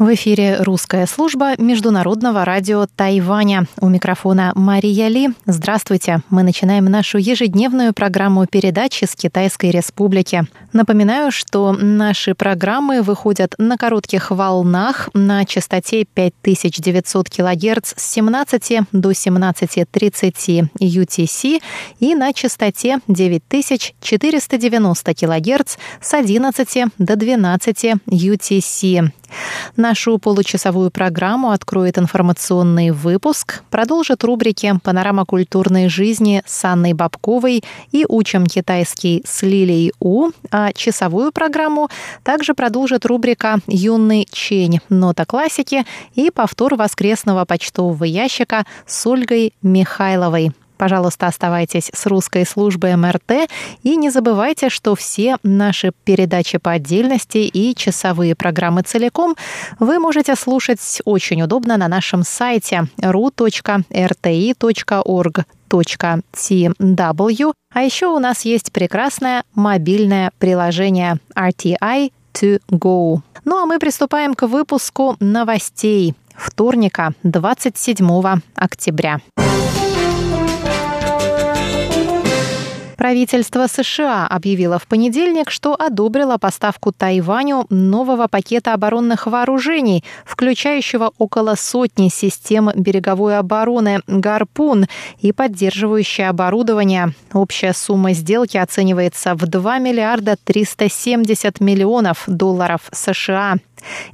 В эфире русская служба Международного радио Тайваня. У микрофона Мария Ли. Здравствуйте. Мы начинаем нашу ежедневную программу передачи с Китайской Республики. Напоминаю, что наши программы выходят на коротких волнах на частоте 5900 кГц с 17 до 17.30 UTC и на частоте 9490 кГц с 11 до 12 UTC. Нашу получасовую программу откроет информационный выпуск, продолжит рубрики «Панорама культурной жизни» с Анной Бабковой и «Учим китайский с Лилией У», а часовую программу также продолжит рубрика «Юный Чень. Нота классики» и повтор воскресного почтового ящика с Ольгой Михайловой. Пожалуйста, оставайтесь с русской службой МРТ и не забывайте, что все наши передачи по отдельности и часовые программы целиком вы можете слушать очень удобно на нашем сайте ru.rti.org .tw. А еще у нас есть прекрасное мобильное приложение RTI to go. Ну а мы приступаем к выпуску новостей вторника, 27 октября. Правительство США объявило в понедельник, что одобрило поставку Тайваню нового пакета оборонных вооружений, включающего около сотни систем береговой обороны «Гарпун» и поддерживающее оборудование. Общая сумма сделки оценивается в 2 миллиарда 370 миллионов долларов США.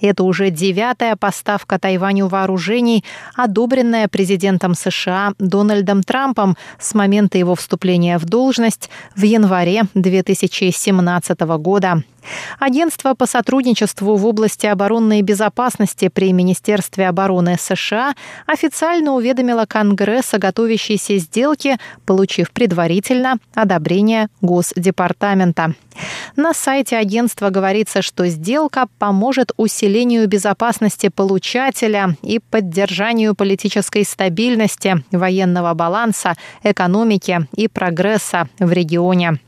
Это уже девятая поставка Тайваню вооружений, одобренная президентом США Дональдом Трампом с момента его вступления в должность в январе 2017 года. Агентство по сотрудничеству в области оборонной безопасности при Министерстве обороны США официально уведомило Конгресс о готовящейся сделке, получив предварительно одобрение Госдепартамента. На сайте агентства говорится, что сделка поможет усилению безопасности получателя и поддержанию политической стабильности, военного баланса, экономики и прогресса регионе.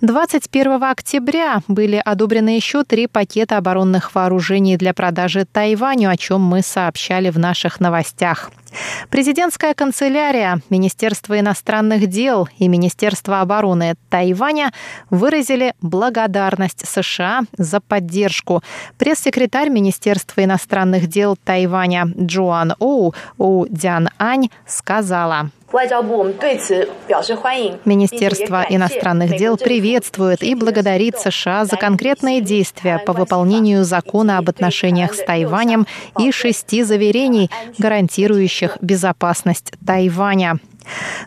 21 октября были одобрены еще три пакета оборонных вооружений для продажи Тайваню, о чем мы сообщали в наших новостях. Президентская канцелярия, Министерство иностранных дел и Министерство обороны Тайваня выразили благодарность США за поддержку. Пресс-секретарь Министерства иностранных дел Тайваня Джоан Оу Оу Дян Ань сказала. Министерство иностранных дел приветствует и благодарит США за конкретные действия по выполнению закона об отношениях с Тайванем и шести заверений, гарантирующих безопасность Тайваня.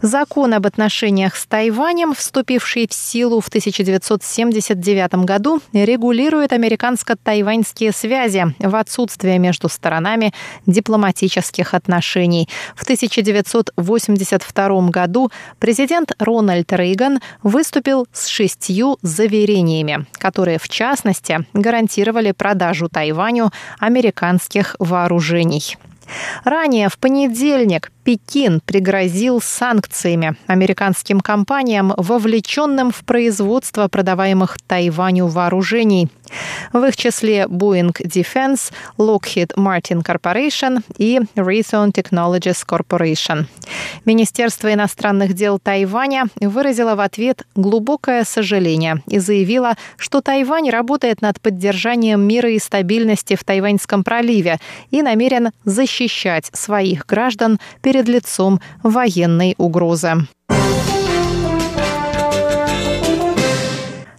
Закон об отношениях с Тайванем, вступивший в силу в 1979 году, регулирует американско-тайваньские связи в отсутствие между сторонами дипломатических отношений. В 1982 году президент Рональд Рейган выступил с шестью заверениями, которые, в частности, гарантировали продажу Тайваню американских вооружений. Ранее в понедельник Пекин пригрозил санкциями американским компаниям, вовлеченным в производство продаваемых Тайваню вооружений. В их числе Boeing Defense, Lockheed Martin Corporation и Raytheon Technologies Corporation. Министерство иностранных дел Тайваня выразило в ответ глубокое сожаление и заявило, что Тайвань работает над поддержанием мира и стабильности в Тайваньском проливе и намерен защищать своих граждан перед лицом военной угрозы.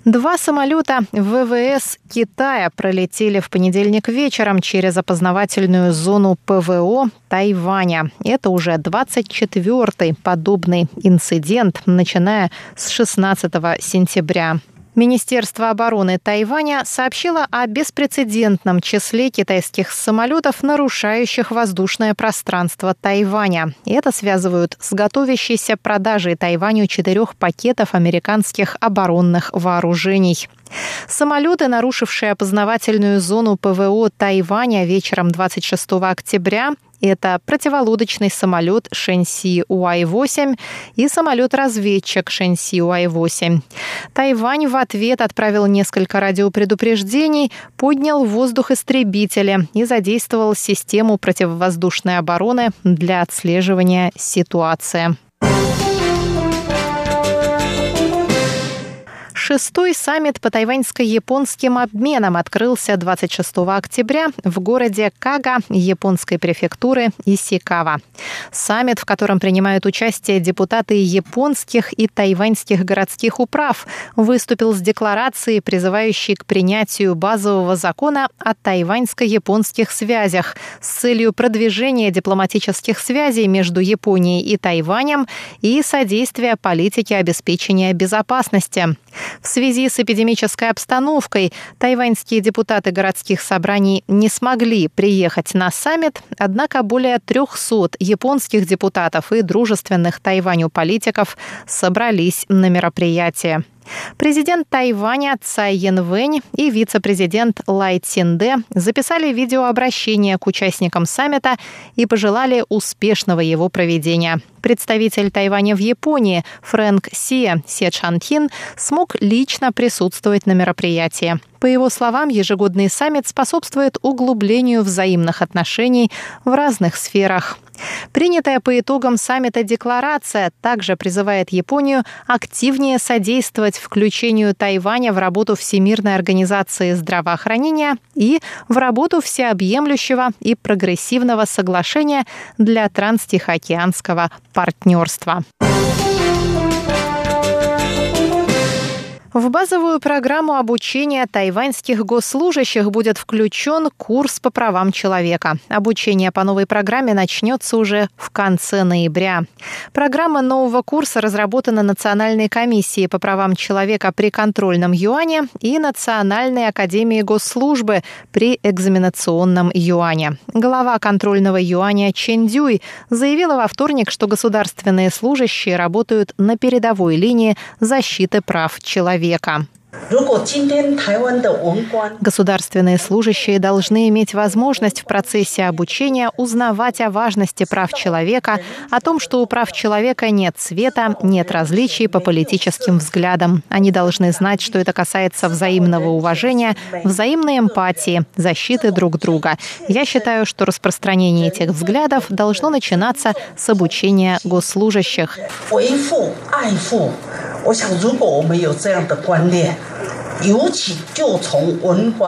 Два самолета ВВС Китая пролетели в понедельник вечером через опознавательную зону ПВО Тайваня. Это уже 24-й подобный инцидент, начиная с 16 сентября. Министерство обороны Тайваня сообщило о беспрецедентном числе китайских самолетов, нарушающих воздушное пространство Тайваня. И это связывают с готовящейся продажей Тайваню четырех пакетов американских оборонных вооружений. Самолеты, нарушившие опознавательную зону ПВО Тайваня вечером 26 октября, Это противолодочный самолет Шэньси Уай-8 и самолет-разведчик Шэньси Уай-8. Тайвань в ответ отправил несколько радиопредупреждений, поднял в воздух истребители и задействовал систему противовоздушной обороны для отслеживания ситуации. Шестой саммит по тайваньско-японским обменам открылся 26 октября в городе Кага японской префектуры Исикава. Саммит, в котором принимают участие депутаты японских и тайваньских городских управ, выступил с декларацией, призывающей к принятию базового закона о тайваньско-японских связях с целью продвижения дипломатических связей между Японией и Тайванем и содействия политике обеспечения безопасности. В связи с эпидемической обстановкой тайваньские депутаты городских собраний не смогли приехать на саммит, однако более 300 японских депутатов и дружественных Тайваню политиков собрались на мероприятие. Президент Тайваня Цай Янвэнь и вице-президент Лай Цинде записали видеообращение к участникам саммита и пожелали успешного его проведения. Представитель Тайваня в Японии Фрэнк Сия Се Чантин смог лично присутствовать на мероприятии. По его словам, ежегодный саммит способствует углублению взаимных отношений в разных сферах. Принятая по итогам саммита декларация также призывает Японию активнее содействовать включению Тайваня в работу Всемирной организации здравоохранения и в работу всеобъемлющего и прогрессивного соглашения для транстихоокеанского партнерства. В базовую программу обучения тайваньских госслужащих будет включен курс по правам человека. Обучение по новой программе начнется уже в конце ноября. Программа нового курса разработана Национальной комиссией по правам человека при контрольном юане и Национальной академией госслужбы при экзаменационном юане. Глава контрольного юаня Чен Дюй заявила во вторник, что государственные служащие работают на передовой линии защиты прав человека человека. Государственные служащие должны иметь возможность в процессе обучения узнавать о важности прав человека, о том, что у прав человека нет цвета, нет различий по политическим взглядам. Они должны знать, что это касается взаимного уважения, взаимной эмпатии, защиты друг друга. Я считаю, что распространение этих взглядов должно начинаться с обучения госслужащих. 我想，如果我们有这样的观念，尤其就从文化。